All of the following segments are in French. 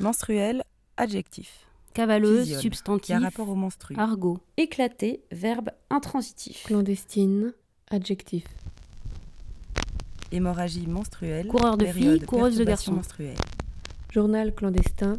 Menstruel, adjectif. Cavaleuse, substantif. Qui a rapport au menstru. Argot. Éclaté, verbe intransitif. Clandestine, adjectif. Hémorragie menstruelle. Coureur de filles, coureuse de garçons. menstruelle. Journal clandestin,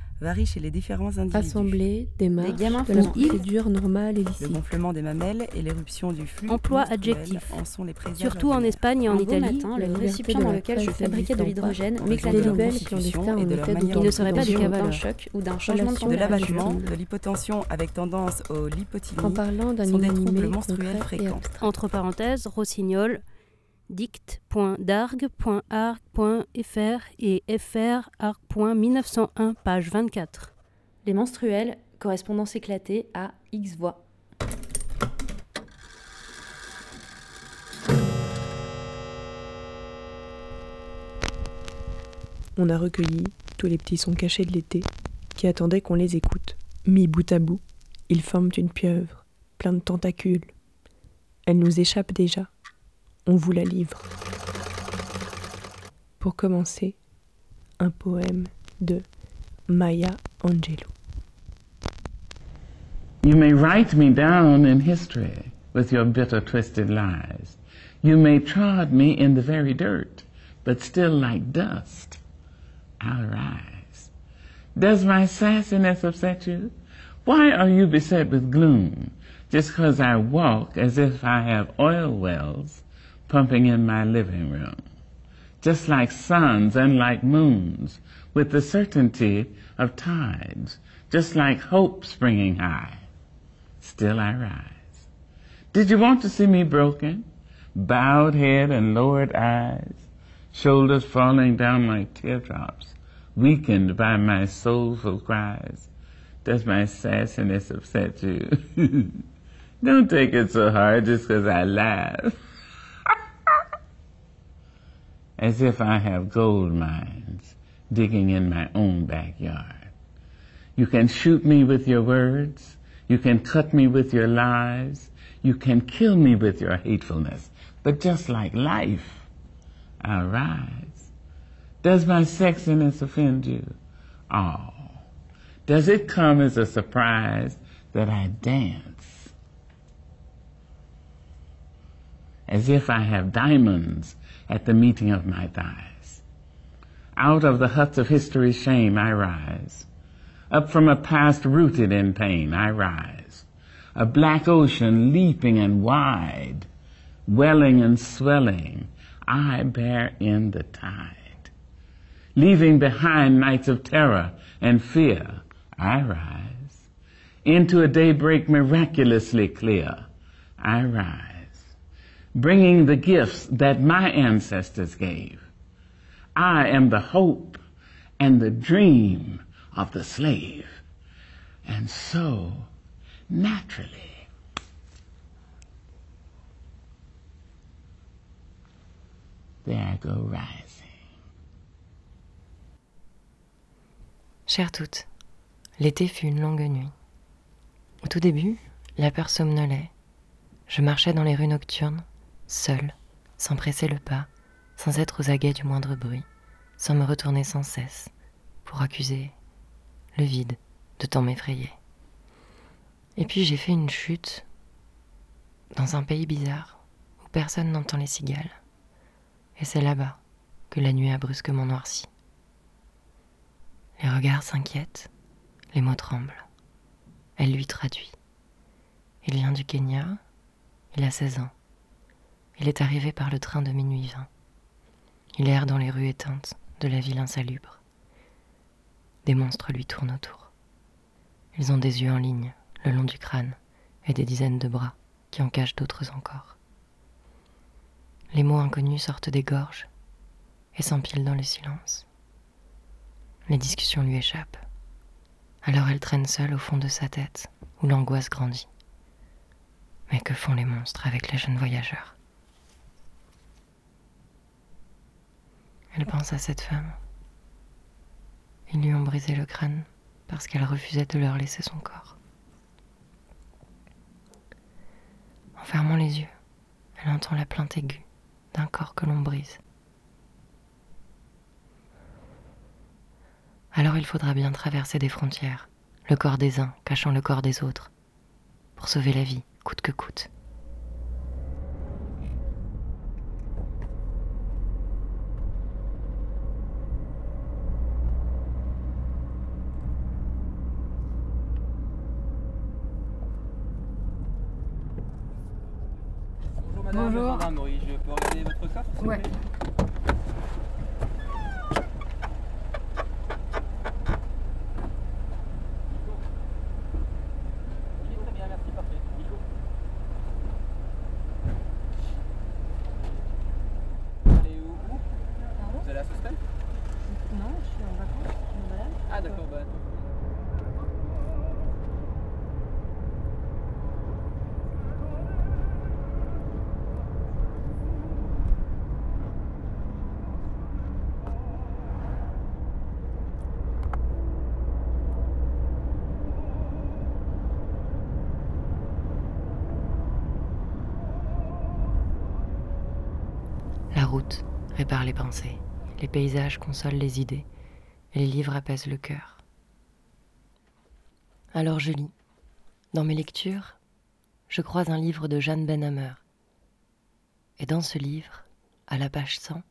varie chez les différents individus. assemblée, démarche, gamins de la procédure normale et Le licite. gonflement des mamelles et l'éruption du flux Emploi adjectif. en sont les Surtout en. Espagne et en beau Italie. matin, le récipient dans lequel je fabriquais de l'hydrogène m'éclatait les de constitution et de en leur manière Il ne serait pas d'un choc ou d'un changement de l'abattement, de l'hypotension avec tendance au lipotylie En parlant d'un sont des troubles inanimé menstruels concret et fréquents. abstrait. Entre parenthèses, rossignol, dict.dargue.arc.fr et frarc.1901, page 24. Les menstruels, correspondance éclatée à X voix. On a recueilli tous les petits sons cachés de l'été qui attendaient qu'on les écoute. Mis bout à bout, ils forment une pieuvre, plein de tentacules. Elle nous échappe déjà. On vous la livre. Pour commencer, un poème de Maya Angelou. You may write me down in history with your bitter, twisted lies. You may trod me in the very dirt, but still like dust, I'll rise. Does my sassiness upset you? Why are you beset with gloom just 'cause I walk as if I have oil wells pumping in my living room? Just like suns and like moons, with the certainty of tides, just like hope springing high still I rise. Did you want to see me broken? Bowed head and lowered eyes, shoulders falling down like teardrops, weakened by my soulful cries. Does my sassiness upset you? Don't take it so hard just 'cause I laugh. As if I have gold mines digging in my own backyard. You can shoot me with your words. You can cut me with your lies. You can kill me with your hatefulness. But just like life, I'll rise. Does my sexiness offend you? Oh. Does it come as a surprise that I dance? As if I have diamonds at the meeting of my thighs. Out of the huts of history's shame I rise. Up from a past rooted in pain, I rise. A black ocean leaping and wide, welling and swelling, I bear in the tide. Leaving behind nights of terror and fear, I rise. Into a daybreak miraculously clear, I rise. Bringing the gifts that my ancestors gave. I am the hope and the dream of the slave. And so, naturally, there I go rising. Chères toutes, l'été fut une longue nuit. Au tout début, la peur somnolait. Je marchais dans les rues nocturnes, seule, sans presser le pas, sans être aux aguets du moindre bruit, sans me retourner sans cesse, pour accuser le vide de tant m'effrayer. Et puis j'ai fait une chute dans un pays bizarre où personne n'entend les cigales. Et c'est là-bas que la nuit a brusquement noirci. Les regards s'inquiètent, les mots tremblent. Elle lui traduit. Il vient du Kenya, il a 16 ans. Il est arrivé par le train de minuit 20. Il erre dans les rues éteintes de la ville insalubre. Des monstres lui tournent autour. Ils ont des yeux en ligne, le long du crâne, et des dizaines de bras qui en cachent d'autres encore. Les mots inconnus sortent des gorges et s'empilent dans le silence. Les discussions lui échappent. Alors elle traîne seule au fond de sa tête, où l'angoisse grandit. Mais que font les monstres avec les jeunes voyageurs? Elle pense à cette femme. Ils lui ont brisé le crâne parce qu'elle refusait de leur laisser son corps. En fermant les yeux, elle entend la plainte aiguë d'un corps que l'on brise. Alors il faudra bien traverser des frontières, le corps des uns cachant le corps des autres, pour sauver la vie, coûte que coûte. Madame, Bonjour. gendarmerie, je peux regarder votre vous Ouais. plaît Ok, très bien, merci, parfait. Nico. Vous allez où Vous allez à Sospen Non, je suis en vacances, je me balade. Ah d'accord, bah... La route répare les les paysages consolent les idées, les livres apaisent le cœur. Alors je lis. Dans mes lectures, je croise un livre de Jeanne Benhammer. Et dans ce livre, à la page 100,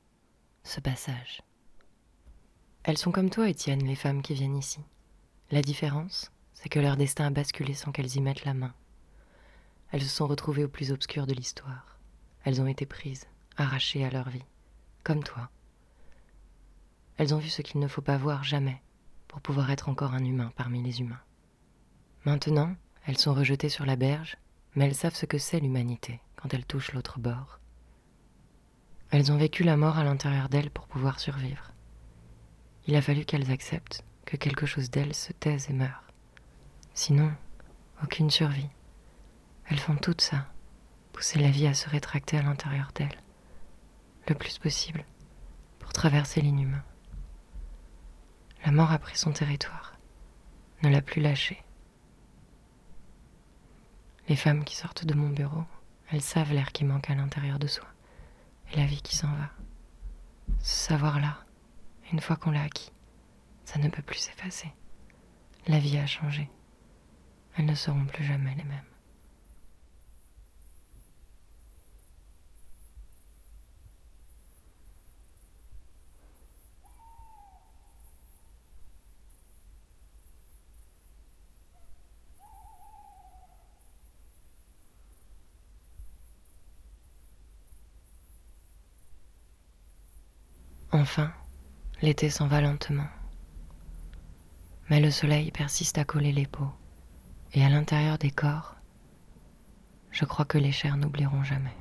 ce passage. Elles sont comme toi, Étienne, les femmes qui viennent ici. La différence, c'est que leur destin a basculé sans qu'elles y mettent la main. Elles se sont retrouvées au plus obscur de l'histoire. Elles ont été prises, arrachées à leur vie, comme toi. Elles ont vu ce qu'il ne faut pas voir jamais pour pouvoir être encore un humain parmi les humains. Maintenant, elles sont rejetées sur la berge, mais elles savent ce que c'est l'humanité quand elles touchent l'autre bord. Elles ont vécu la mort à l'intérieur d'elles pour pouvoir survivre. Il a fallu qu'elles acceptent que quelque chose d'elles se taise et meure. Sinon, aucune survie. Elles font tout ça, pousser la vie à se rétracter à l'intérieur d'elles, plus possible, pour traverser l'inhumain. La mort a pris son territoire, ne l'a plus lâché. Les femmes qui sortent de mon bureau, elles savent l'air qui manque à l'intérieur de soi, et la vie qui s'en va. Ce savoir-là, une fois qu'on l'a acquis, ça ne peut plus s'effacer. La vie a changé. Elles ne seront plus jamais les mêmes. Enfin, l'été s'en va lentement. Mais le soleil persiste à coller les peaux. Et à l'intérieur des corps, je crois que les chairs n'oublieront jamais.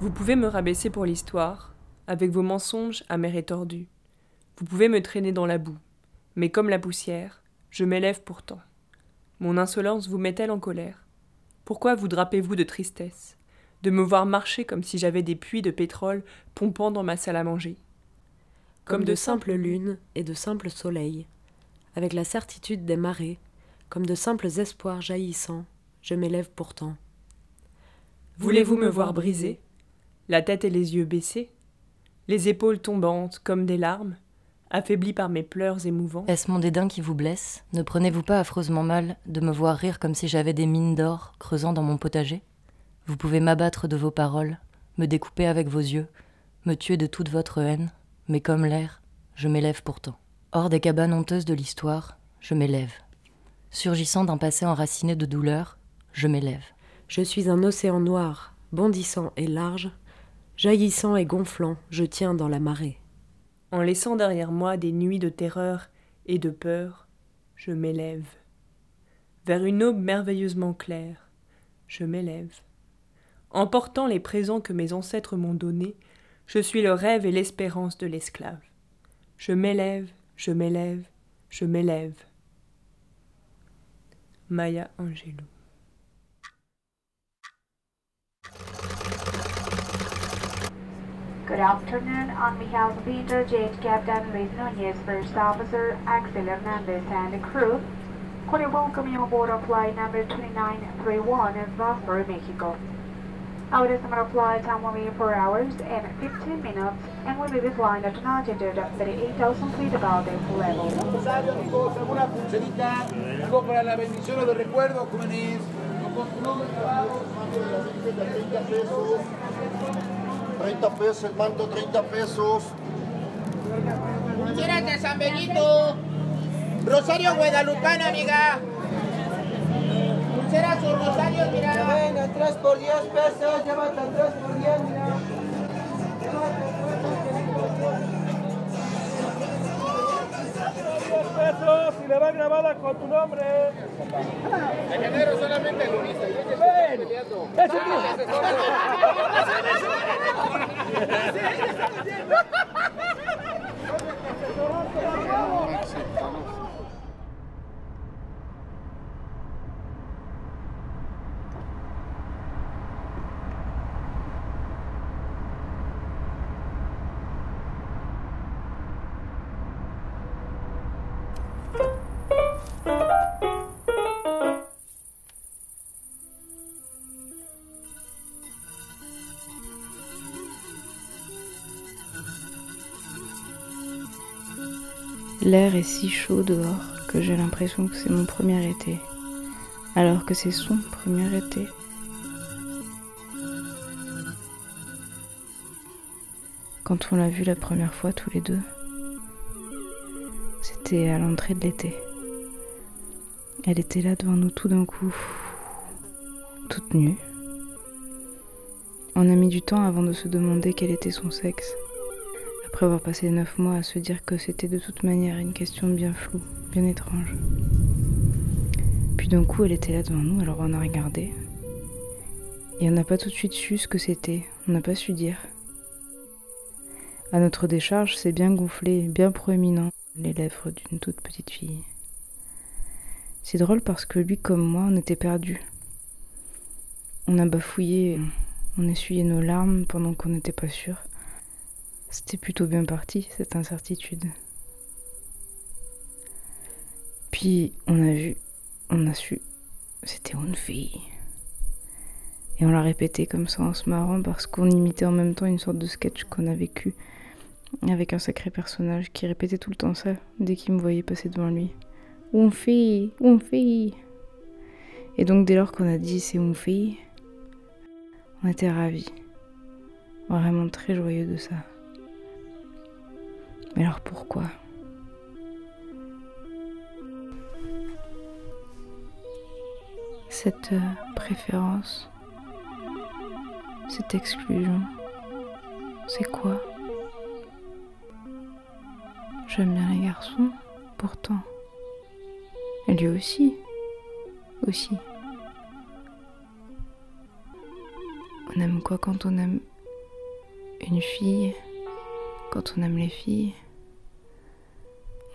Vous pouvez me rabaisser pour l'histoire, avec vos mensonges amers et tordus. Vous pouvez me traîner dans la boue, mais comme la poussière, je m'élève pourtant. Mon insolence vous met-elle en colère? Pourquoi vous drapez-vous de tristesse? De me voir marcher comme si j'avais des puits de pétrole pompant dans ma salle à manger? Comme de simples lunes et de simples soleils, avec la certitude des marées, comme de simples espoirs jaillissants, je m'élève pourtant. Voulez-vous me voir briser? La tête et les yeux baissés? Les épaules tombantes comme des larmes? Affaibli par mes pleurs émouvants Est-ce mon dédain qui vous blesse? Ne prenez-vous pas affreusement mal de me voir rire comme si j'avais des mines d'or creusant dans mon potager? Vous pouvez m'abattre de vos paroles, me découper avec vos yeux, me tuer de toute votre haine, mais comme l'air, je m'élève pourtant. Hors des cabanes honteuses de l'histoire, je m'élève. Surgissant d'un passé enraciné de douleur, je m'élève. Je suis un océan noir, bondissant et large, jaillissant et gonflant, je tiens dans la marée. En laissant derrière moi des nuits de terreur et de peur, je m'élève. Vers une aube merveilleusement claire, je m'élève. Emportant les présents que mes ancêtres m'ont donnés, je suis le rêve et l'espérance de l'esclave. Je m'élève, je m'élève, je m'élève. Maya Angelou. Good afternoon. On behalf of Interjet Captain Luis Nunez, First Officer Axel Hernandez, and the crew, we welcome you aboard of flight number 2931 in Vassar, Mexico. Our estimated flight time will be 4 hours and 15 minutes, and we will be flying at an altitude of 38,000 feet above the level. Rosario, amigos, alguna pulserita, algo para la bendición o jóvenes. 30 pesos. 30 pesos el manto, 30 pesos. Pulseras de San Benito. Rosario Guadalupana, amiga. Pulseras o Rosario, mira. Venga, 3 por 10 pesos, llévate al 3 por 10, mira. Pesos y le va grabada con tu nombre. En enero solamente el Luis. Ven. Ese L'air est si chaud dehors que j'ai l'impression que c'est mon premier été, alors que c'est son premier été. Quand on l'a vu la première fois tous les deux, c'était à l'entrée de l'été. Elle était là devant nous tout d'un coup, toute nue. On a mis du temps avant de se demander quel était son sexe après avoir passé neuf mois à se dire que c'était de toute manière une question bien floue, bien étrange. Puis d'un coup, elle était là devant nous, alors on a regardé. Et on n'a pas tout de suite su ce que c'était, on n'a pas su dire. À notre décharge, c'est bien gonflé, bien proéminent, les lèvres d'une toute petite fille. C'est drôle parce que lui comme moi, on était perdus. On a bafouillé, on essuyait nos larmes pendant qu'on n'était pas sûr. C'était plutôt bien parti, cette incertitude. Puis on a vu, on a su, c'était une fille. Et on l'a répété comme ça en se marrant parce qu'on imitait en même temps une sorte de sketch qu'on a vécu avec un sacré personnage qui répétait tout le temps ça dès qu'il me voyait passer devant lui. Une fille, une fille. Et donc dès lors qu'on a dit c'est une fille, on était ravis. Vraiment très joyeux de ça. Mais alors pourquoi? Cette euh, préférence, cette exclusion, c'est quoi? J'aime bien les garçons, pourtant. Et lui aussi, aussi. On aime quoi quand on aime une fille? Quand on aime les filles?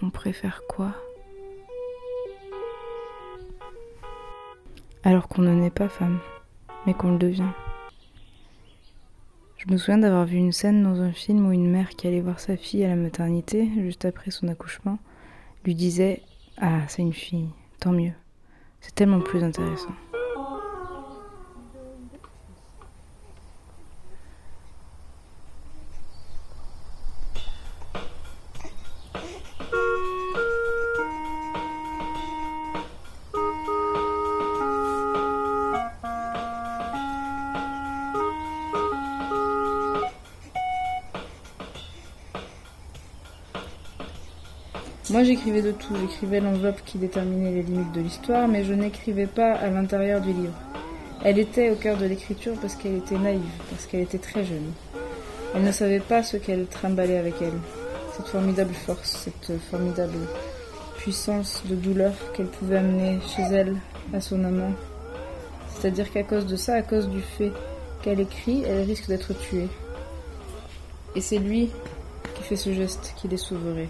On préfère quoi? Alors qu'on ne naît pas femme, mais qu'on le devient. Je me souviens d'avoir vu une scène dans un film où une mère qui allait voir sa fille à la maternité, juste après son accouchement, lui disait Ah, c'est une fille, tant mieux. C'est tellement plus intéressant. Moi j'écrivais de tout, j'écrivais l'enveloppe qui déterminait les limites de l'histoire, mais je n'écrivais pas à l'intérieur du livre. Elle était au cœur de l'écriture parce qu'elle était naïve, parce qu'elle était très jeune. Elle ne savait pas ce qu'elle trimballait avec elle, cette formidable force, cette formidable puissance de douleur qu'elle pouvait amener chez elle à son amant. C'est-à-dire qu'à cause de ça, à cause du fait qu'elle écrit, elle risque d'être tuée. Et c'est lui qui fait ce geste qui les sauverait.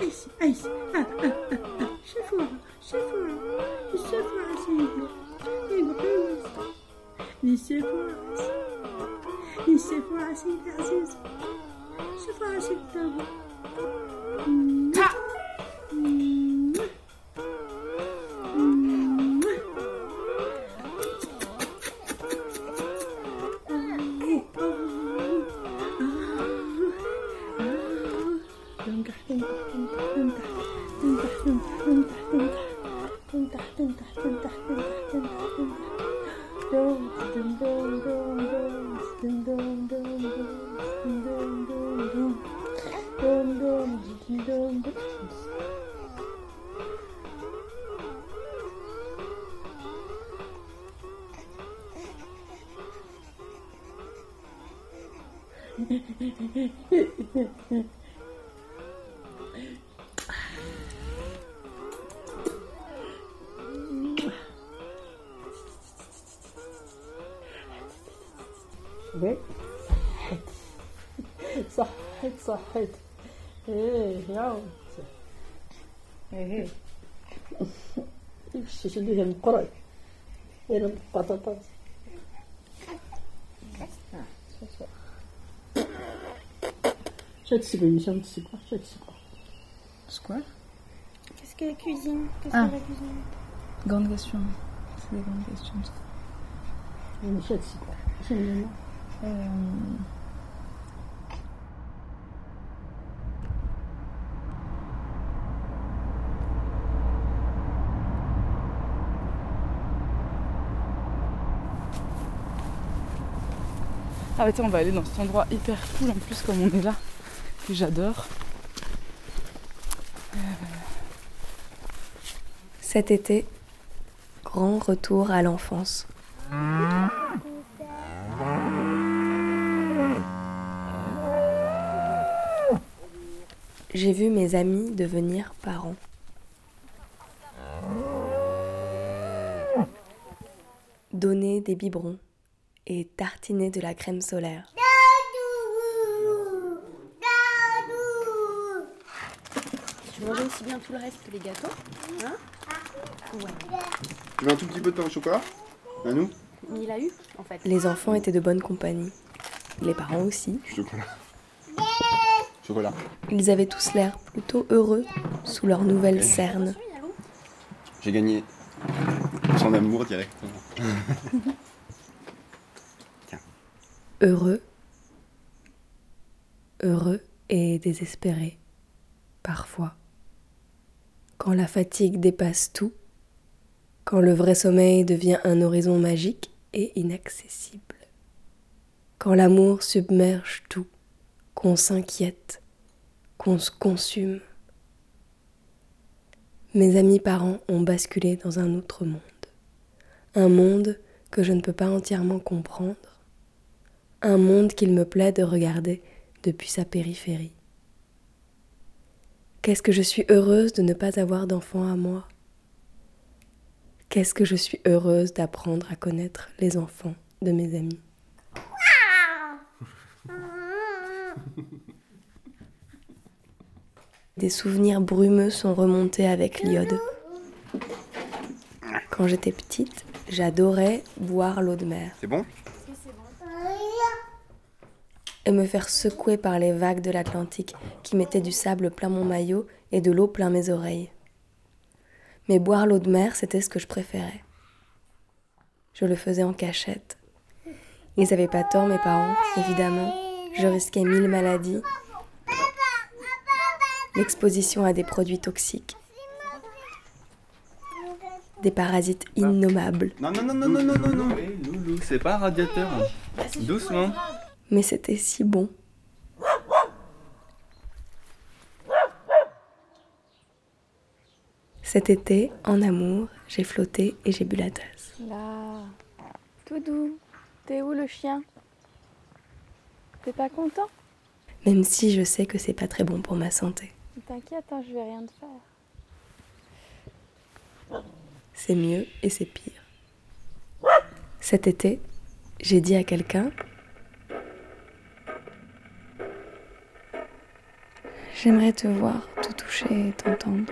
ايش ايش اه اه اه اه شوفوها شوفوها شوفوها سيدي ايوه ايوه نشوفوها نشوفوها سيدي عزيز شوفوها سيدي Sisili hem koray. Yerim patatas. C'est un. C'est quoi? Qu'est-ce que la cuisine? Qu'est-ce Ah. que la cuisine Grande question. C'est des grandes questions. une Ah bah tiens, on va aller dans cet endroit hyper cool en plus comme on est là, que j'adore. Cet été, grand retour à l'enfance. J'ai vu mes amis devenir parents. Donner des biberons et tartiner de la crème solaire. Tu mangeais aussi bien tout le reste que les gâteaux Hein Ouais. Tu veux un tout petit peu de pain au chocolat À nous Il a eu, en fait. Les enfants étaient de bonne compagnie. Les parents aussi. Chocolat. Chocolat. Ils avaient tous l'air plutôt heureux sous leur nouvelle cerne. J'ai gagné son amour directement. Heureux, heureux et désespéré, parfois. Quand la fatigue dépasse tout, quand le vrai sommeil devient un horizon magique et inaccessible, quand l'amour submerge tout, qu'on s'inquiète, qu'on se consume. Mes amis parents ont basculé dans un autre monde, un monde que je ne peux pas entièrement comprendre, un monde qu'il me plaît de regarder depuis sa périphérie. Qu'est-ce que je suis heureuse de ne pas avoir d'enfants à moi? Qu'est-ce que je suis heureuse d'apprendre à connaître les enfants de mes amis? Des souvenirs brumeux sont remontés avec l'iode. Quand j'étais petite, j'adorais boire l'eau de mer. C'est bon? Et me faire secouer par les vagues de l'Atlantique qui mettaient du sable plein mon maillot et de l'eau plein mes oreilles. Mais boire l'eau de mer, c'était ce que je préférais. Je le faisais en cachette. Ils n'avaient pas tort, mes parents, évidemment. Je risquais mille maladies. L'exposition à des produits toxiques. Des parasites innommables. Non, non, non, non, non, non, non, non. C'est pas un radiateur. hein. Doucement. Mais c'était si bon. Cet été, en amour, j'ai flotté et j'ai bu la tasse. Là, Doudou, t'es où le chien? T'es pas content? Même si je sais que c'est pas très bon pour ma santé. T'inquiète, hein, je vais rien te faire. C'est mieux et c'est pire. Cet été, j'ai dit à quelqu'un J'aimerais te voir, te toucher et t'entendre.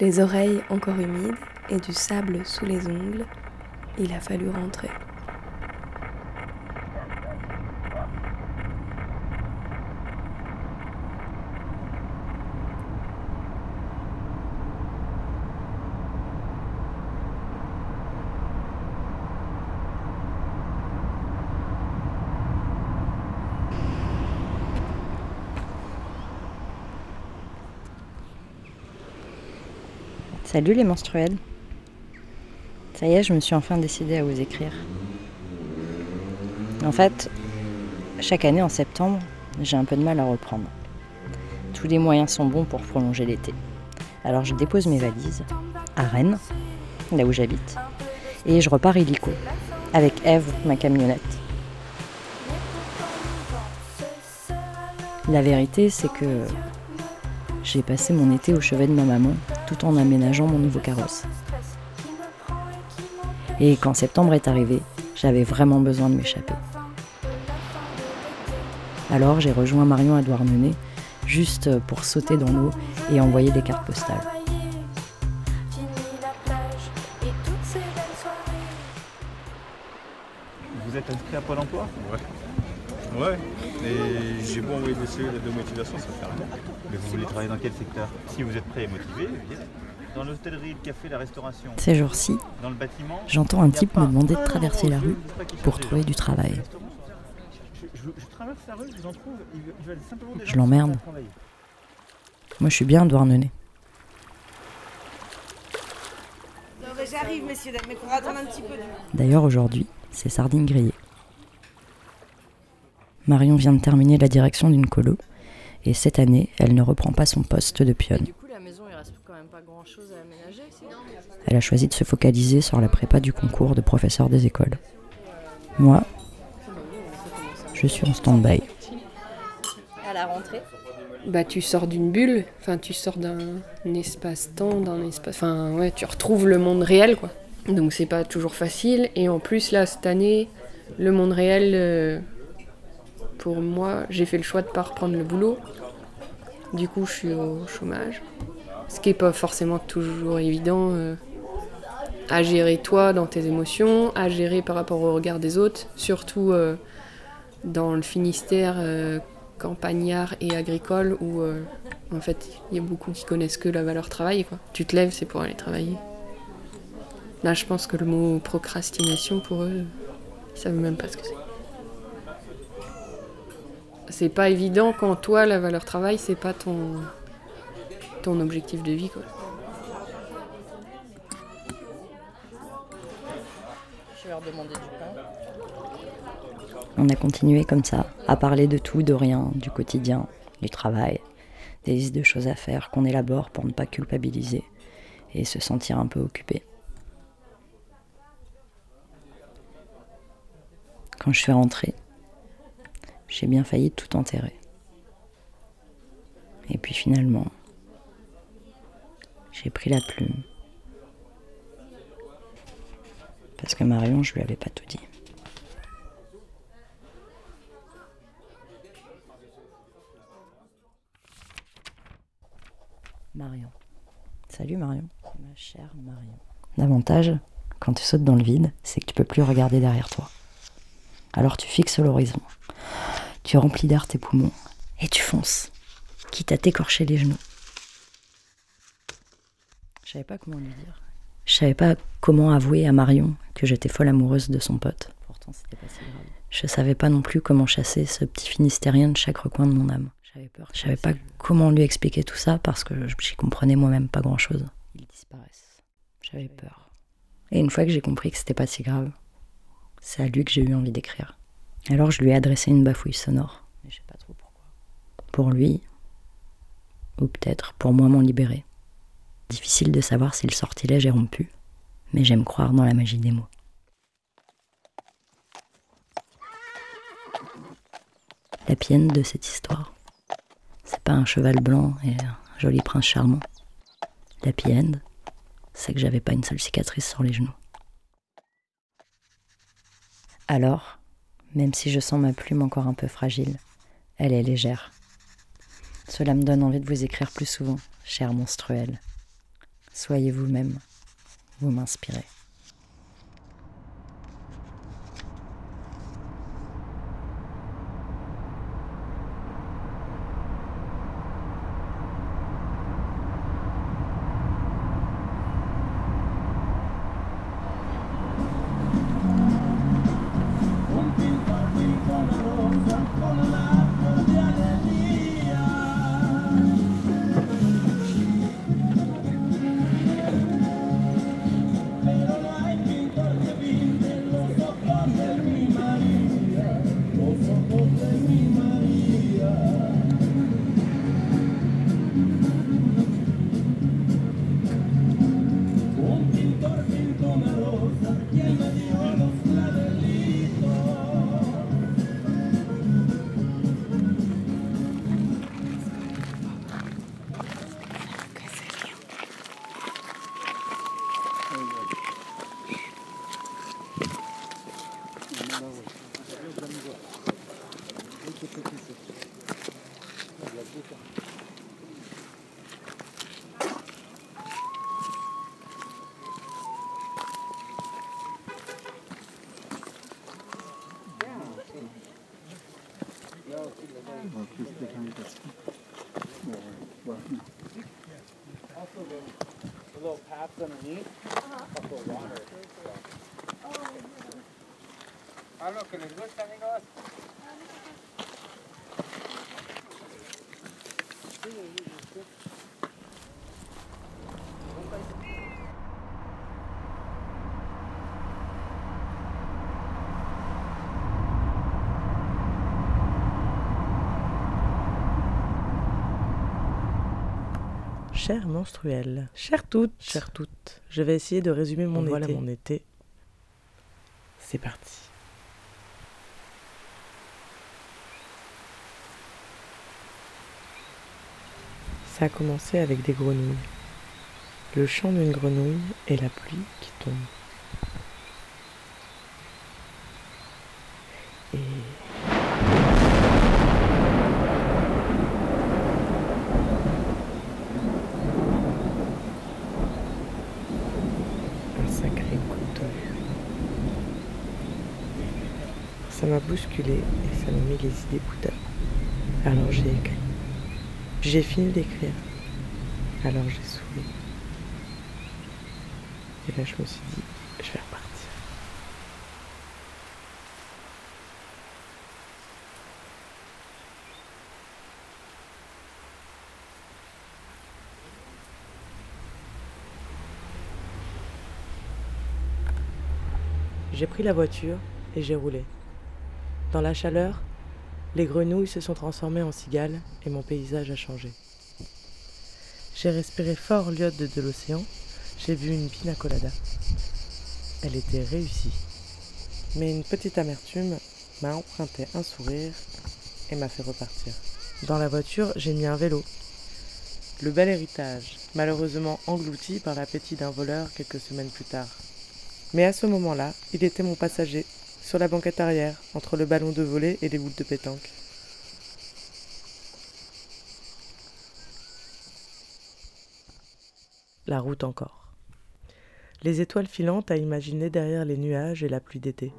Les oreilles encore humides et du sable sous les ongles, il a fallu rentrer. Salut les menstruels. Ça y est, je me suis enfin décidée à vous écrire. En fait, chaque année en septembre, j'ai un peu de mal à reprendre. Tous les moyens sont bons pour prolonger l'été. Alors je dépose mes valises à Rennes, là où j'habite, et je repars illico, avec Eve, ma camionnette. La vérité, c'est que j'ai passé mon été au chevet de ma maman tout en aménageant mon nouveau carrosse. Et quand septembre est arrivé, j'avais vraiment besoin de m'échapper. Alors j'ai rejoint Marion à Douarnenez, juste pour sauter dans l'eau et envoyer des cartes postales. Vous êtes inscrit à Pôle emploi? Ouais. Ouais. Et j'ai beau envoyer des CV de motivation, ça fait rien. Mais vous voulez travailler dans quel secteur? Si vous êtes prêt et motivé. Dans l'hôtellerie, le café, la restauration. Ces jours-ci, Dans le bâtiment. j'entends un type me demander de traverser la rue pour trouver du travail. Je, l'emmerde. Moi je suis bien à Douarnenez. J'arrive, messieurs, mais attendre un petit peu. D'ailleurs aujourd'hui, c'est sardines grillées. Marion vient de terminer la direction d'une colo et cette année, elle ne reprend pas son poste de pionne. Du coup, la maison Elle a choisi de se focaliser sur la prépa du concours de professeur des écoles. Moi, je suis en stand-by. À la rentrée Bah tu sors d'une bulle, enfin tu sors d'un espace-temps, d'un espace... Enfin ouais, tu retrouves le monde réel quoi. Donc c'est pas toujours facile. Et en plus là, cette année, le monde réel, euh, pour moi, j'ai fait le choix de pas reprendre le boulot. Du coup, je suis au chômage. Ce qui est pas forcément toujours évident euh, à gérer toi dans tes émotions, à gérer par rapport au regard des autres, surtout euh, dans le Finistère euh, campagnard et agricole où en fait il y a beaucoup qui connaissent que la valeur travail. Tu te lèves, c'est pour aller travailler. Là, je pense que le mot procrastination pour eux, ils savent même pas ce que c'est. C'est pas évident quand toi, la valeur travail, c'est pas ton, ton objectif de vie. Quoi. Je vais leur demander du pain. On a continué comme ça, à parler de tout, de rien, du quotidien, du travail, des listes de choses à faire qu'on élabore pour ne pas culpabiliser et se sentir un peu occupé. Quand je suis rentrée, j'ai bien failli tout enterrer. Et puis finalement, j'ai pris la plume. Parce que Marion, je lui avais pas tout dit. Marion. Salut Marion. Ma chère Marion. L'avantage, quand tu sautes dans le vide, c'est que tu peux plus regarder derrière toi. Alors tu fixes l'horizon. Tu remplis d'air tes poumons et tu fonces, quitte à t'écorcher les genoux. Je savais pas comment lui dire. Je savais pas comment avouer à Marion que j'étais folle amoureuse de son pote. Pourtant, c'était pas si grave. Je savais pas non plus comment chasser ce petit finistérien de chaque recoin de mon âme. J'avais peur. Je savais pas comment lui expliquer tout ça parce que j'y comprenais moi-même pas grand-chose. Ils disparaissent. J'avais peur. Et une fois que j'ai compris que c'était pas si grave, c'est à lui que j'ai eu envie d'écrire. Alors je lui ai adressé une bafouille sonore. Mais je sais pas trop pourquoi. Pour lui, ou peut-être pour moi m'en libérer. Difficile de savoir si le sortilège est rompu, mais j'aime croire dans la magie des mots. La pienne de cette histoire, c'est pas un cheval blanc et un joli prince charmant. La pienne, c'est que j'avais pas une seule cicatrice sur les genoux. Alors, même si je sens ma plume encore un peu fragile, elle est légère. Cela me donne envie de vous écrire plus souvent, cher monstruel. Soyez vous-même, vous m'inspirez. Chère menstruelle. Chère toutes. Chère toutes. Je vais essayer de résumer mon Voilà été. mon été. C'est parti. Ça a commencé avec des grenouilles. Le chant d'une grenouille et la pluie qui tombe. Et un sacré coup de vue. Ça m'a et ça m'a mis les idées bout. Alors j'ai écrit. J'ai fini d'écrire. Alors j'ai souri. Et là je me suis dit, je vais repartir. J'ai pris la voiture et j'ai roulé. Dans la chaleur, les grenouilles se sont transformées en cigales et mon paysage a changé. J'ai respiré fort l'iode de l'océan, j'ai bu une pina colada. Elle était réussie. Mais une petite amertume m'a emprunté un sourire et m'a fait repartir. Dans la voiture, j'ai mis un vélo. Le bel héritage, malheureusement englouti par l'appétit d'un voleur quelques semaines plus tard. Mais à ce moment-là, il était mon passager, sur la banquette arrière, entre le ballon de volée et les boules de pétanque. La route encore. Les étoiles filantes à imaginer derrière les nuages et la pluie d'été.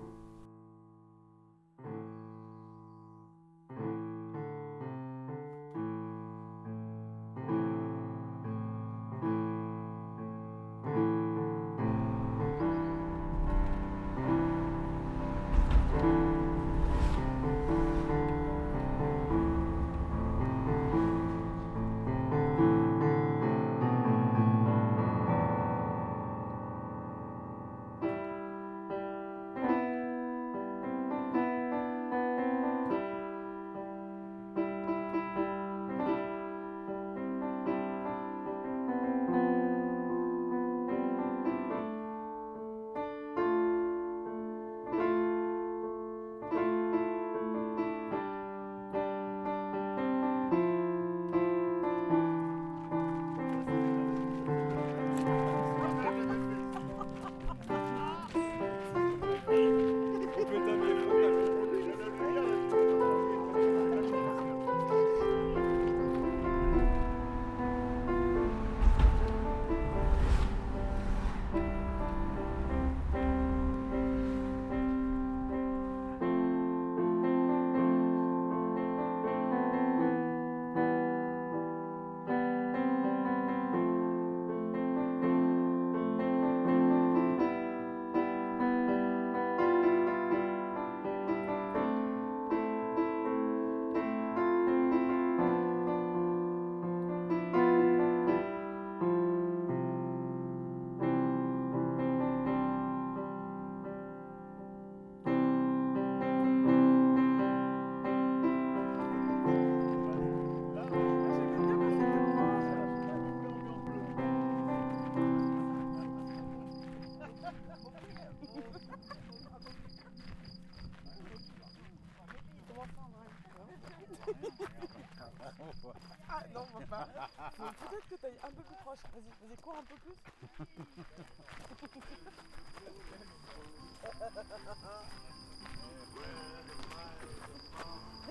Peut-être que t'ailles un peu plus proche. Vas-y, vas-y, cours un peu plus.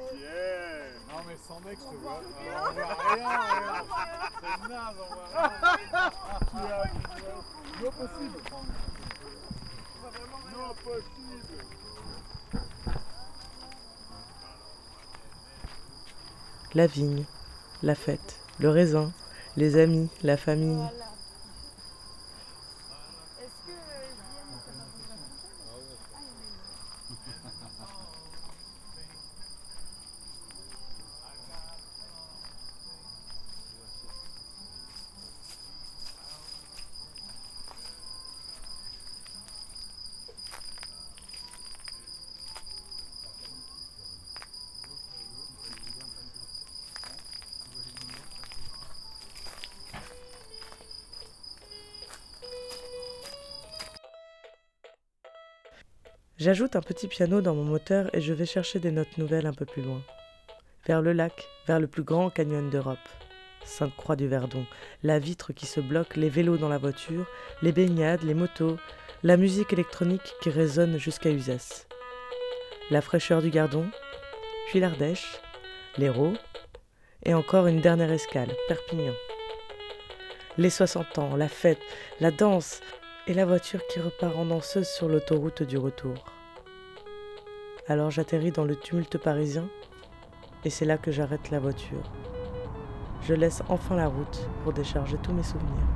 Yeah Non mais sans mec, je te vois. On voit rien, rien. C'est naze, on voit rien. Tu as. Non possible. Non possible. La vigne, la fête, le raisin, les amis, la famille. J'ajoute un petit piano dans mon moteur et je vais chercher des notes nouvelles un peu plus loin. Vers le lac, vers le plus grand canyon d'Europe. Sainte-Croix du Verdon, la vitre qui se bloque, les vélos dans la voiture, les baignades, les motos, la musique électronique qui résonne jusqu'à Uzès. La fraîcheur du Gardon, puis l'Ardèche, l'Hérault, et encore une dernière escale, Perpignan. Les 60 ans, la fête, la danse, et la voiture qui repart en danseuse sur l'autoroute du retour. Alors j'atterris dans le tumulte parisien, et c'est là que j'arrête la voiture. Je laisse enfin la route pour décharger tous mes souvenirs.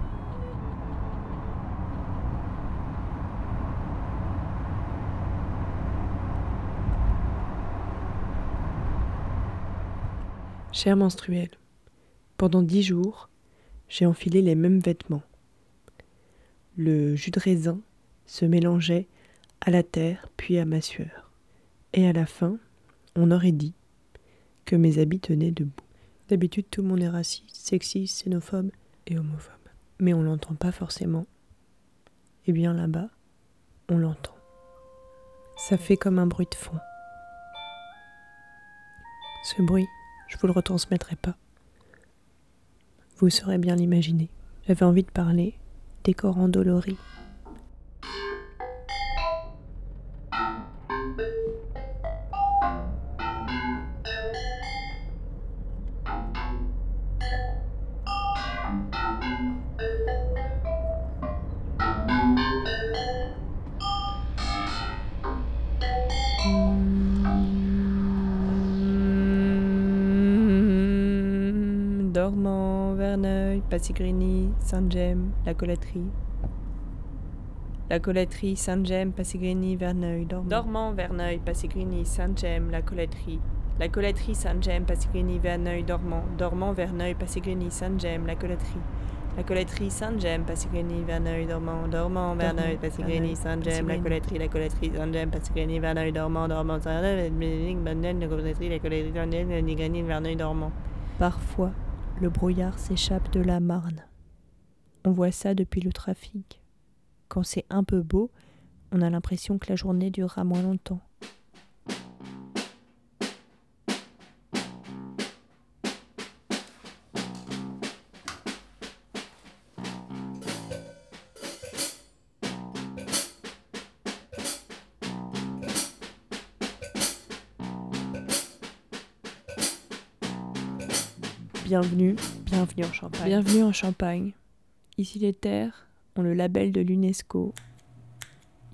Cher menstruel, pendant dix jours, j'ai enfilé les mêmes vêtements. Le jus de raisin se mélangeait à la terre puis à ma sueur. Et à la fin, on aurait dit que mes habits tenaient debout. D'habitude, tout le monde est raciste, sexiste, xénophobe et homophobe. Mais on l'entend pas forcément. Et bien là-bas, on l'entend. Ça fait comme un bruit de fond. Ce bruit, je vous le retransmettrai pas. Vous saurez bien l'imaginer. J'avais envie de parler des corps endoloris. Passigrini, Saint-Gem, la Coletterie. La Coletterie, Saint-Gem, Passigrini, Verneuil, Dormant. Dormant, Verneuil, Passigrini, Saint-Gem, la Coletterie. La Coletterie, Saint-Gem, Passigrini, Verneuil, Dormant. Dormant, Verneuil, Passigrini, Saint-Gem, la Coletterie. La Coletterie, Saint-Gem, Passigrini, Verneuil, Dormant. Dormant, Verneuil, Passigrini, Saint-Gem, la Coletterie. La Coletterie, Saint-Gem, Passigrini, Verneuil, Dormant. Dormant, Saint-Gem, la Coletterie. La Coletterie, Saint-Gem, Passigrini, Verneuil, Dormant. Parfois, le brouillard s'échappe de la Marne. On voit ça depuis le trafic. Quand c'est un peu beau, on a l'impression que la journée durera moins longtemps. Bienvenue, bienvenue en Champagne. Bienvenue en Champagne. Ici les terres ont le label de l'UNESCO.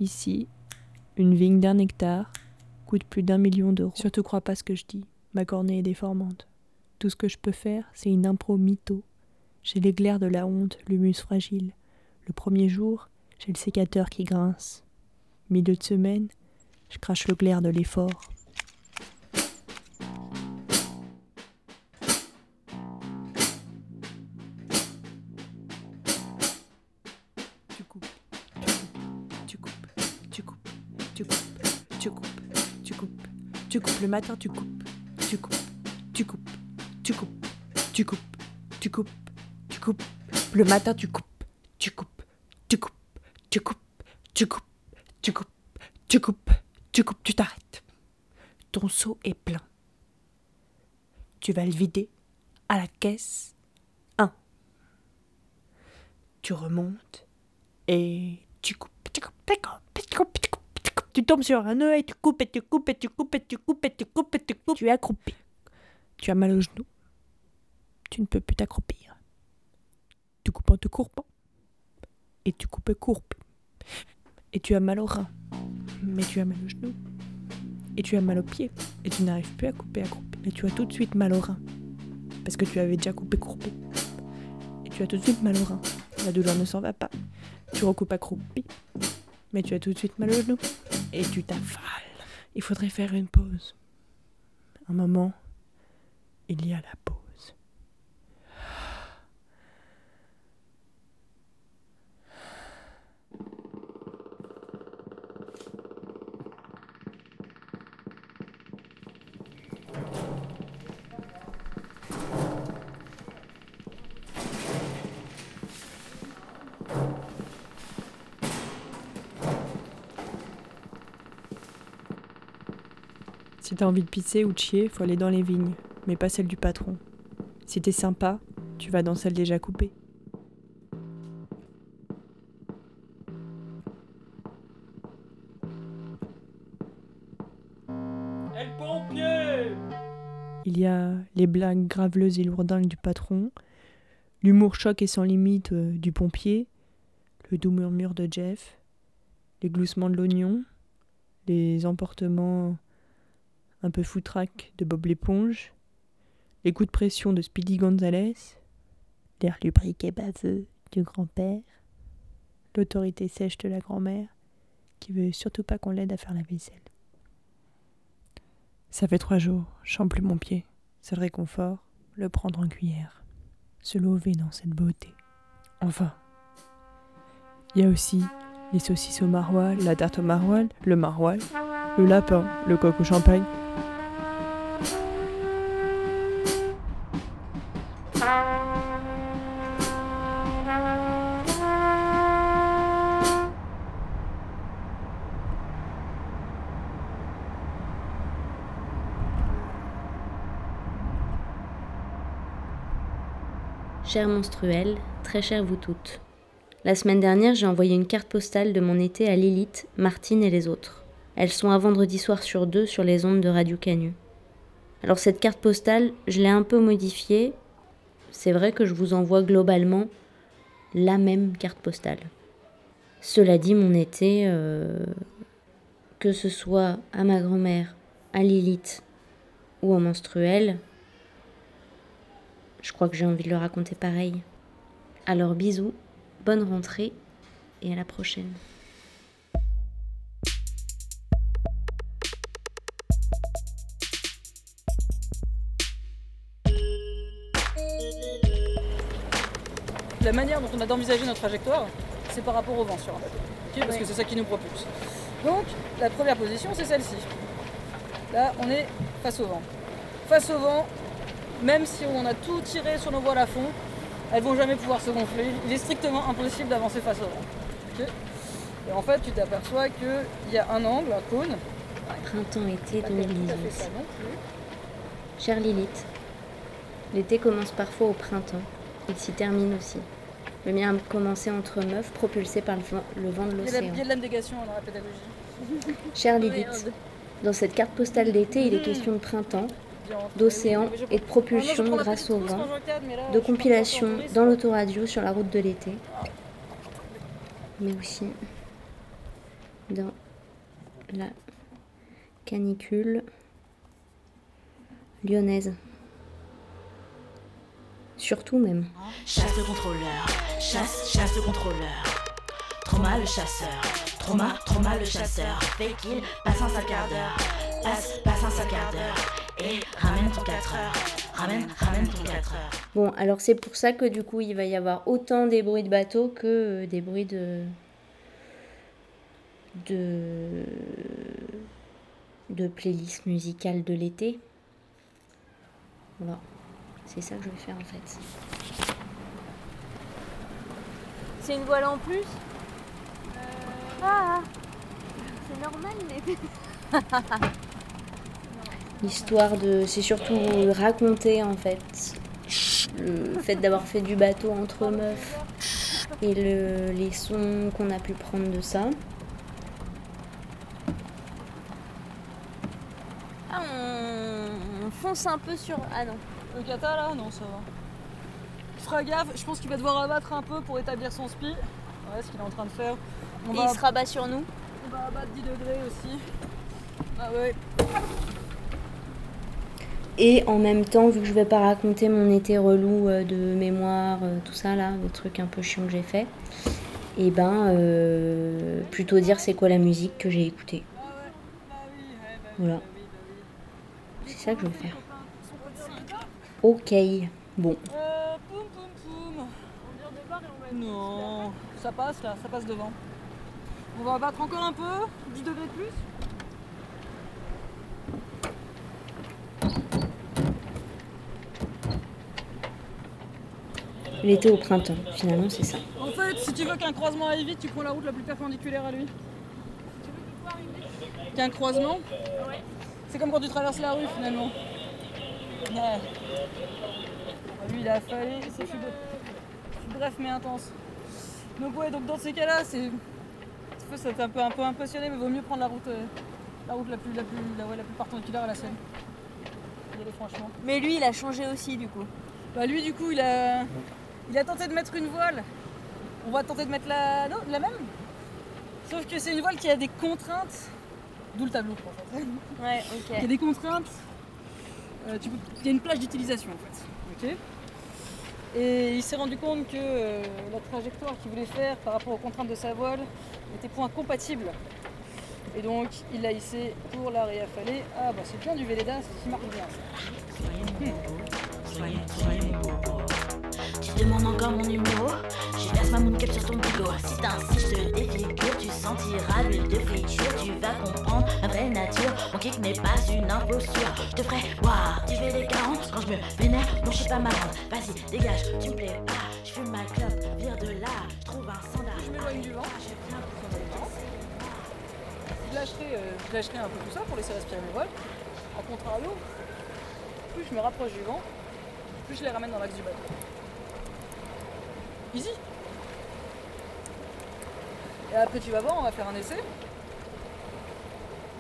Ici, une vigne d'un hectare coûte plus d'un million d'euros. Surtout crois pas ce que je dis, ma cornée est déformante. Tout ce que je peux faire, c'est une impro mytho. J'ai les glaires de la honte, l'humus fragile. Le premier jour, j'ai le sécateur qui grince. Milieu de semaine, je crache le glaire de l'effort. Matin, tu coupes, tu coupes, tu coupes, tu coupes, tu coupes, tu coupes, tu coupes. Le matin, tu coupes, tu coupes, tu coupes, tu coupes, tu coupes, tu coupes, tu coupes, tu coupes, tu t'arrêtes. Ton seau est plein. Tu vas le vider à la caisse 1. Tu remontes et tu coupes, tu coupes, tu coupes, tu coupes, tu tombes sur un nœud et tu coupes et tu coupes et tu coupes et tu coupes et tu coupes et tu coupes. Tu es accroupi. Tu as mal au genou. Tu ne peux plus t'accroupir. Tu coupes en te courbant. Et tu coupes courbe. Et tu as mal au rein. Mais tu as mal au genou. Et tu as mal au pied. Et tu n'arrives plus à couper accroupi. Et tu as tout de suite mal au rein. Parce que tu avais déjà coupé courbé. Et tu as tout de suite mal au rein. La douleur ne s'en va pas. Tu recoupes accroupi. Mais tu as tout de suite mal au genou. Et tu t'affales. Il faudrait faire une pause. Un moment, il y a la pause. T'as envie de pisser ou de chier, faut aller dans les vignes, mais pas celle du patron. Si t'es sympa, tu vas dans celle déjà coupée. Pompier Il y a les blagues graveleuses et lourdingues du patron, l'humour choc et sans limite euh, du pompier, le doux murmure de Jeff, les gloussements de l'oignon, les emportements un peu foutraques de Bob l'éponge, les coups de pression de Speedy Gonzales, l'air lubrique baveux du grand-père, l'autorité sèche de la grand-mère, qui veut surtout pas qu'on l'aide à faire la vaisselle. Ça fait trois jours, plus mon pied. Seul réconfort, le prendre en cuillère, se lever dans cette beauté. Enfin, il y a aussi les saucisses au maroilles, la tarte au maroilles, le maroilles, le lapin, le coq au champagne. Chère menstruelle, très chère vous toutes. La semaine dernière, j'ai envoyé une carte postale de mon été à Lilith, Martine et les autres. Elles sont à vendredi soir sur deux sur les ondes de Radio Canu. Alors cette carte postale, je l'ai un peu modifiée. C'est vrai que je vous envoie globalement la même carte postale. Cela dit, mon été, euh, que ce soit à ma grand-mère, à Lilith ou au menstruel, je crois que j'ai envie de le raconter pareil. Alors bisous, bonne rentrée et à la prochaine. La manière dont on a d'envisager notre trajectoire, c'est par rapport au vent sur un bateau. parce que c'est ça qui nous propulse. Donc, la première position, c'est celle-ci. Là, on est face au vent. Face au vent, même si on a tout tiré sur nos voiles à fond, elles vont jamais pouvoir se gonfler. Il est strictement impossible d'avancer face au vent. et en fait, tu t'aperçois qu'il y a un angle, un cône. Printemps-été pas tout à fait 2018. ça non plus. Chère Lilith, l'été commence parfois au printemps. Il s'y termine aussi. Le mien a commencé entre meufs, propulsé par le vent, le vent de l'océan. il y a de l'abnégation dans la pédagogie. Chère Lilith, dans cette carte postale d'été, il est question de printemps, d'océan et de propulsion grâce au vent, de compilation dans l'autoradio sur la route de l'été, mais aussi dans la canicule lyonnaise. Surtout même. Chasse le contrôleur, chasse, chasse le contrôleur. Trauma le chasseur, trauma, trauma le chasseur. Fait qu'il passe un sale quart d'heure, passe, passe un sale quart d'heure. Et ramène ton 4 heures, ramène, ramène ton 4 heures. Bon, alors c'est pour ça que du coup il va y avoir autant des bruits de bateau que euh, des bruits de. de. de playlist musicale de l'été. Voilà. C'est ça que je vais faire en fait. C'est une voile en plus? Ah C'est normal, mais. L'histoire de. C'est surtout raconter en fait le fait d'avoir fait du bateau entre meufs et le, les sons qu'on a pu prendre de ça. Ah, on... on fonce un peu sur. Ah non. Le kata là, non, ça va. Il fera gaffe, je pense qu'il va devoir abattre un peu pour établir son spi. Ouais, ce qu'il est en train de faire. Et il se rabat sur nous. On va abattre 10 degrés aussi. Ah ouais. Et en même temps, vu que je vais pas raconter mon été relou euh, de mémoire, euh, tout ça là, des trucs un peu chiants que j'ai fait, et ben euh, plutôt dire c'est quoi la musique que j'ai écoutée. Voilà. C'est ça que je vais faire. Ok. Bon. Poum poum poum. Non, ça passe là, ça passe devant. On va abattre encore un peu, 10 degrés de plus. L'été au printemps, finalement c'est ça. En fait, si tu veux qu'un croisement aille vite, tu prends la route la plus perpendiculaire à lui. Qu'un croisement C'est comme quand tu traverses la rue finalement. Ouais. Lui il a affalé, c'est bref mais intense. Donc ouais, donc dans ces cas-là, c'est. Ça fait un peu, un peu impressionné, mais vaut mieux prendre la route, euh, la route la plus, la plus, la, ouais, la plus perpendiculaire à la Seine. Franchement. Mais lui, il a changé aussi du coup. Bah lui du coup il a, il a tenté de mettre une voile. On va tenter de mettre la, non, la même. Sauf que c'est une voile qui a des contraintes, d'où le tableau en fait. Ouais, ok. Il y a des contraintes. euh, tu peux- il y a une plage d'utilisation en fait. Ok Et il s'est rendu compte que euh, la trajectoire qu'il voulait faire par rapport aux contraintes de sa voile n'était point compatible. Et donc il l'a hissé pour la réaffaler. Ah bah c'est bien du Véleda, c'est ce qui marche bien. ça. Soyez, soyez bobo. Tu demandes encore mon numéro Je passe ma cap sur ton bigot Si t'insistes, je te défigure Tu sentiras l'huile de friture Tu vas comprendre ma vraie nature Mon kick n'est pas une imposture Je te ferai voir Tu fais des 40 quand je me vénère Non je suis pas marrante Vas-y dégage tu me plais pas Je fume ma clope Vire de là Je trouve un standard Je m'éloigne du vent. Je lâcherai, euh, un peu tout ça pour laisser respirer mes voiles. A contrario, plus je me rapproche du vent, plus je les ramène dans l'axe du bateau. Easy Et après tu vas voir, on va faire un essai.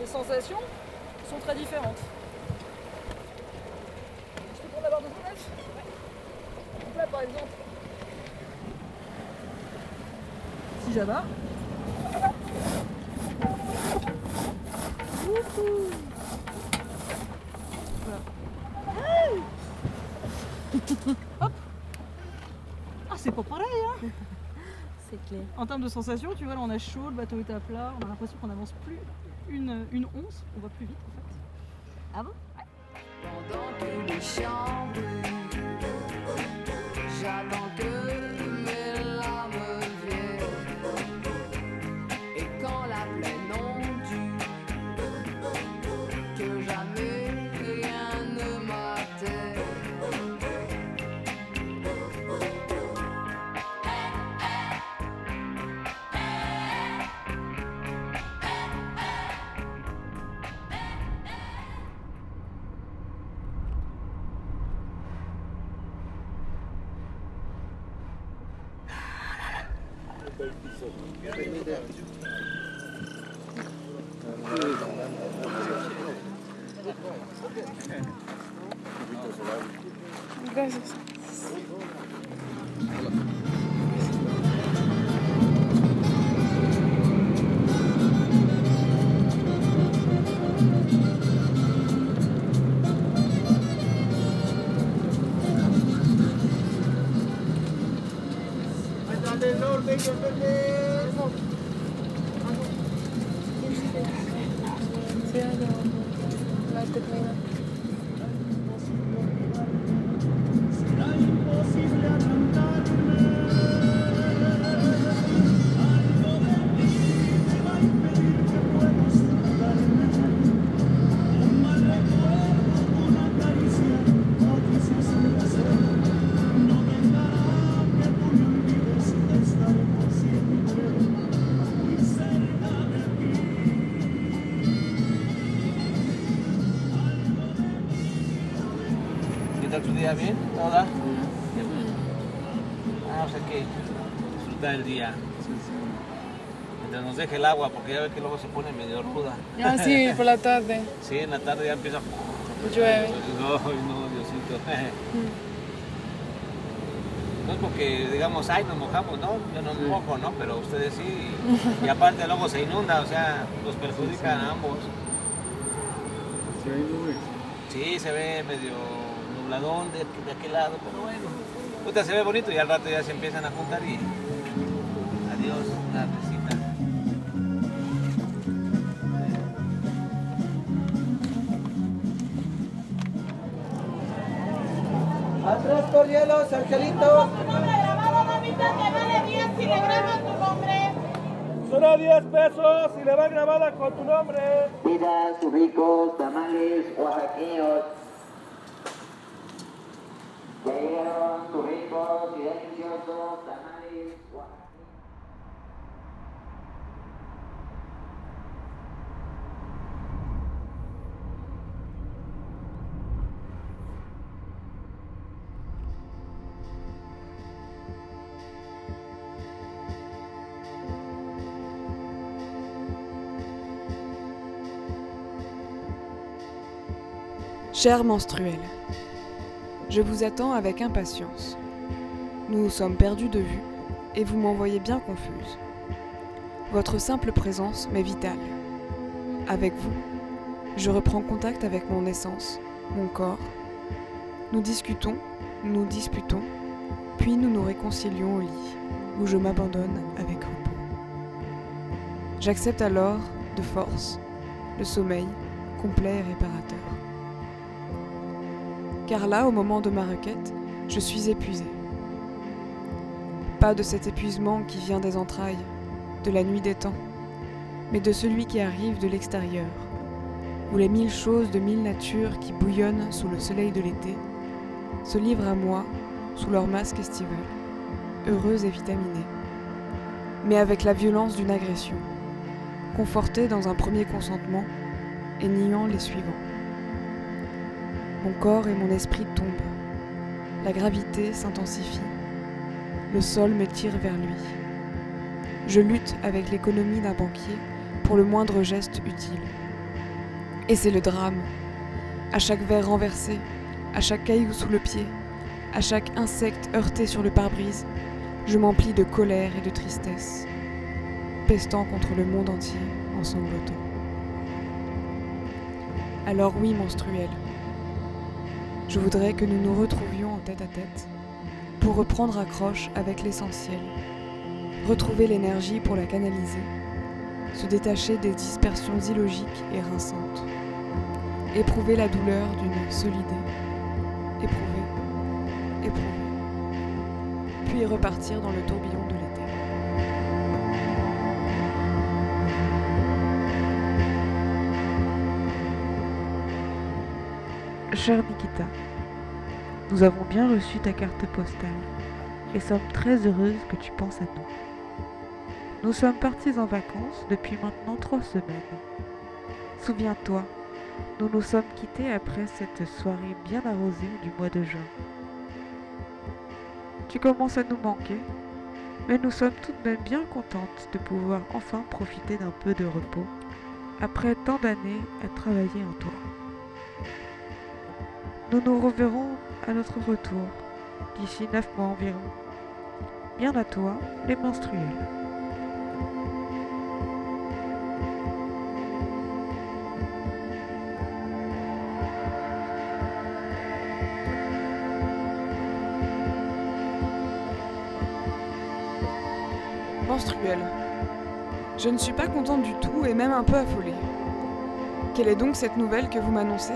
Les sensations sont très différentes. Je peux prendre d'abord deux fenêtres Donc là par exemple, si Hop Ah c'est pas pareil hein C'est clair. En termes de sensations, tu vois là on a chaud, le bateau est à plat, on a l'impression qu'on avance plus une, une once, on va plus vite en fait. Ah bon? Pendant que les j'attends que deje el agua, porque ya ve que luego se pone medio ruda. Ah, sí, por la tarde. Sí, en la tarde ya empieza. Llueve. No, no, Diosito. No es porque digamos, ay, nos mojamos, no, yo no me mojo, ¿no? Pero ustedes sí. Y aparte luego se inunda, o sea, los perjudican a ambos. Sí, se ve medio nubladón de, de aquel lado, pero bueno. Puta, se ve bonito y al rato ya se empiezan a juntar y. Adiós, Atrás por hielos, angelitos. Solo 10 pesos y le va grabada con tu nombre. Pidas, ricos, tamales, oaxaqueños. Ya llegaron ricos y deliciosos tamales Chère menstruelle, je vous attends avec impatience. Nous sommes perdus de vue et vous m'envoyez bien confuse. Votre simple présence m'est vitale. Avec vous, je reprends contact avec mon essence, mon corps. Nous discutons, nous disputons, puis nous nous réconcilions au lit, où je m'abandonne avec repos. J'accepte alors, de force, le sommeil complet et réparateur. Car là, au moment de ma requête, je suis épuisée. Pas de cet épuisement qui vient des entrailles, de la nuit des temps, mais de celui qui arrive de l'extérieur, où les mille choses de mille natures qui bouillonnent sous le soleil de l'été se livrent à moi sous leur masque estival, heureuses et vitaminées, mais avec la violence d'une agression, confortée dans un premier consentement et niant les suivants. Mon corps et mon esprit tombent, la gravité s'intensifie, le sol me tire vers lui. Je lutte avec l'économie d'un banquier pour le moindre geste utile. Et c'est le drame. À chaque verre renversé, à chaque caillou sous le pied, à chaque insecte heurté sur le pare-brise, je m'emplis de colère et de tristesse, pestant contre le monde entier en sanglotant. Alors oui, menstruel, je voudrais que nous nous retrouvions en tête à tête pour reprendre accroche avec l'essentiel, retrouver l'énergie pour la canaliser, se détacher des dispersions illogiques et rinçantes, éprouver la douleur d'une seule éprouver, éprouver, puis repartir dans le tourbillon Cher Nikita, nous avons bien reçu ta carte postale et sommes très heureuses que tu penses à nous. Nous sommes partis en vacances depuis maintenant trois semaines. Souviens-toi, nous nous sommes quittés après cette soirée bien arrosée du mois de juin. Tu commences à nous manquer, mais nous sommes tout de même bien contentes de pouvoir enfin profiter d'un peu de repos après tant d'années à travailler en toi. Nous nous reverrons à notre retour, d'ici neuf mois environ. Bien à toi, les menstruels. Menstruel. Je ne suis pas contente du tout et même un peu affolée. Quelle est donc cette nouvelle que vous m'annoncez?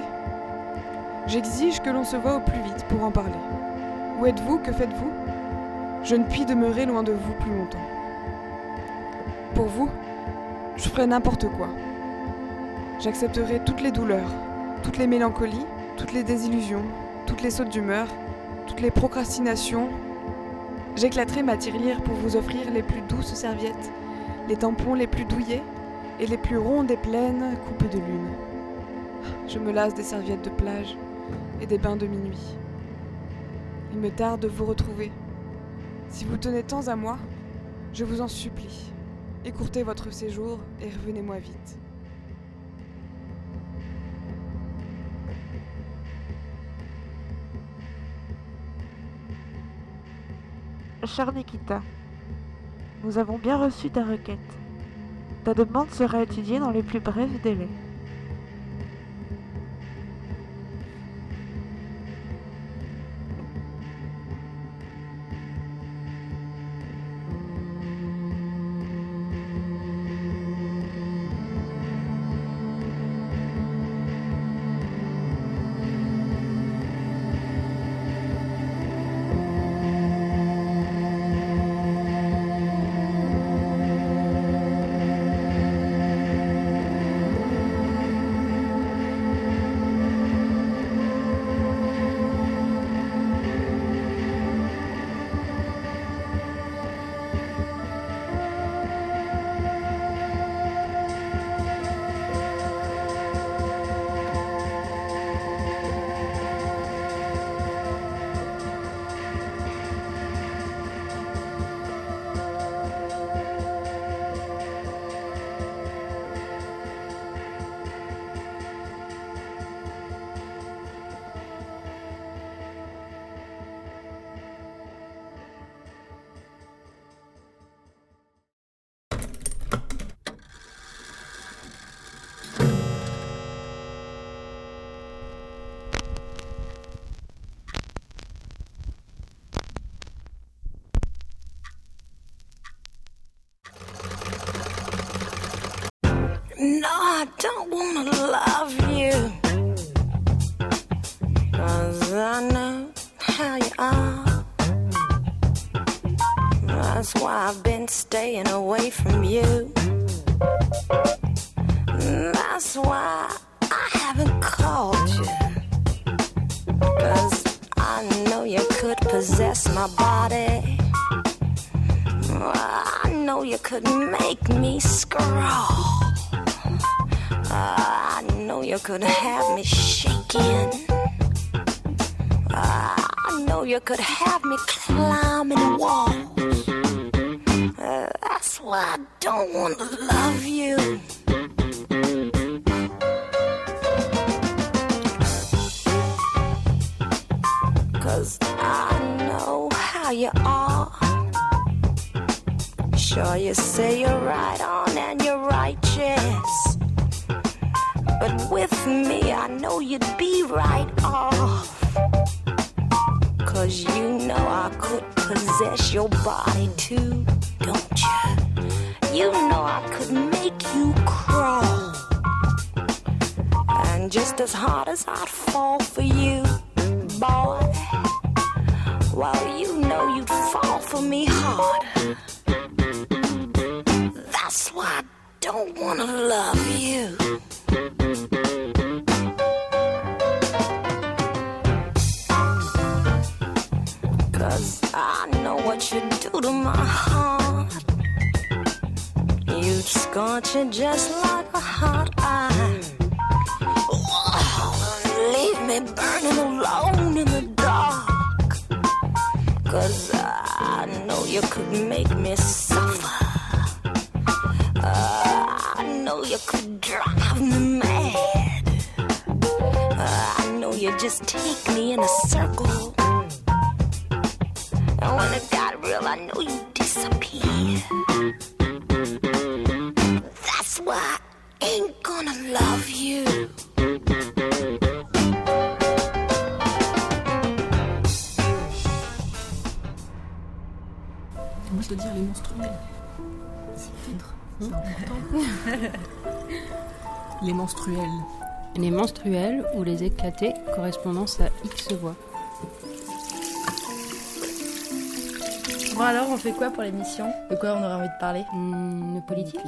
J'exige que l'on se voie au plus vite pour en parler. Où êtes-vous? Que faites-vous? Je ne puis demeurer loin de vous plus longtemps. Pour vous, je ferai n'importe quoi. J'accepterai toutes les douleurs, toutes les mélancolies, toutes les désillusions, toutes les sautes d'humeur, toutes les procrastinations. J'éclaterai ma tirelire pour vous offrir les plus douces serviettes, les tampons les plus douillets et les plus rondes et pleines coupes de lune. Je me lasse des serviettes de plage et des bains de minuit. Il me tarde de vous retrouver. Si vous tenez tant à moi, je vous en supplie, écourtez votre séjour et revenez-moi vite. Cher Nikita, nous avons bien reçu ta requête. Ta demande sera étudiée dans les plus brefs délais. Don't wanna love you. Cause I know how you are. That's why I've been staying away from you. That's why I haven't called you. Cause I know you could possess my body. I know you could make me scrawl. I know you could have me shaking. I know you could have me climbing walls. Uh, that's why I don't want to love you. Cause I know how you are. Sure, you say you're right on and you're righteous. But with me, I know you'd be right off. Cause you know I could possess your body too, don't you? You know I could make you crawl. And just as hard as I'd fall for you, boy. Well, you know you'd fall for me hard. That's why Don't wanna love you. Cause I know what you do to my heart. You'd scorch it just like a hot iron. Leave me burning alone in the dark. Cause I know you could make me suffer. Uh, you could drive me mad. Uh, I know you just take me in a circle. And when it got real, I know you disappear. That's why I ain't gonna love you. Moi, je dois dire les menstruels. C'est le titre. C'est important. les menstruels. Les menstruels ou les éclatés, correspondance à X voix. Bon alors, on fait quoi pour l'émission? De quoi on aurait envie de parler? De politique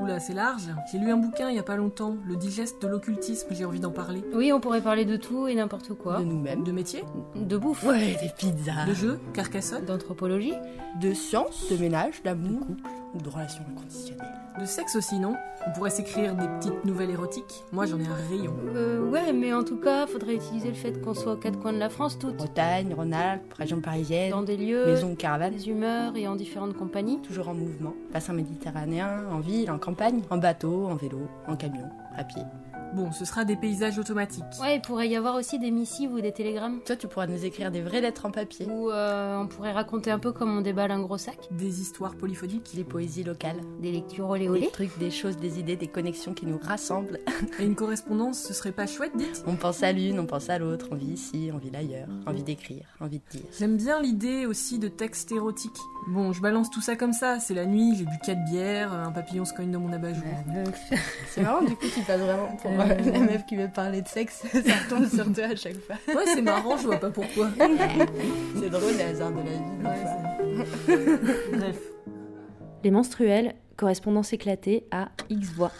Oula, c'est large. J'ai lu un bouquin il y a pas longtemps, Le digeste de l'occultisme, j'ai envie d'en parler. Oui, on pourrait parler de tout et n'importe quoi. De nous-mêmes. De métier De bouffe. Ouais, des pizzas. De jeux Carcassonne? D'anthropologie De science, de ménage, d'amour ou de relations inconditionnelles. De sexe aussi, non? On pourrait s'écrire des petites nouvelles érotiques. Moi, j'en ai un rayon. Euh, ouais, mais en tout cas, faudrait utiliser le fait qu'on soit aux quatre coins de la France toutes. Bretagne, Rhône-Alpes, région parisienne, Dans des lieux, maison ou caravane, des humeurs et en différentes compagnies. toujours en mouvement. Bassin méditerranéen, en ville, en campagne, en bateau, en vélo, en camion, à pied. Bon, ce sera des paysages automatiques. Ouais, il pourrait y avoir aussi des missives ou des télégrammes. Toi, tu pourras nous écrire des vraies lettres en papier. Ou euh, on pourrait raconter un peu comme on déballe un gros sac. Des histoires polyphoniques. Des poésies locales. Des lectures olé Des trucs, des choses, des idées, des connexions qui nous rassemblent. Et une correspondance, ce serait pas chouette, dites On pense à l'une, on pense à l'autre, on vit ici, on vit l'ailleurs, envie d'écrire, envie de dire. J'aime bien l'idée aussi de textes érotiques. Bon, je balance tout ça comme ça, c'est la nuit, j'ai bu 4 bières, un papillon se cogne dans mon abat-jour. C'est marrant, du coup, tu passes vraiment pour euh, la meuf qui veut parler de sexe. Ça tombe sur toi à chaque fois. Ouais, c'est marrant, je vois pas pourquoi. C'est drôle, les hasards de la vie. Bref. Les menstruels, correspondance éclatée à X voix.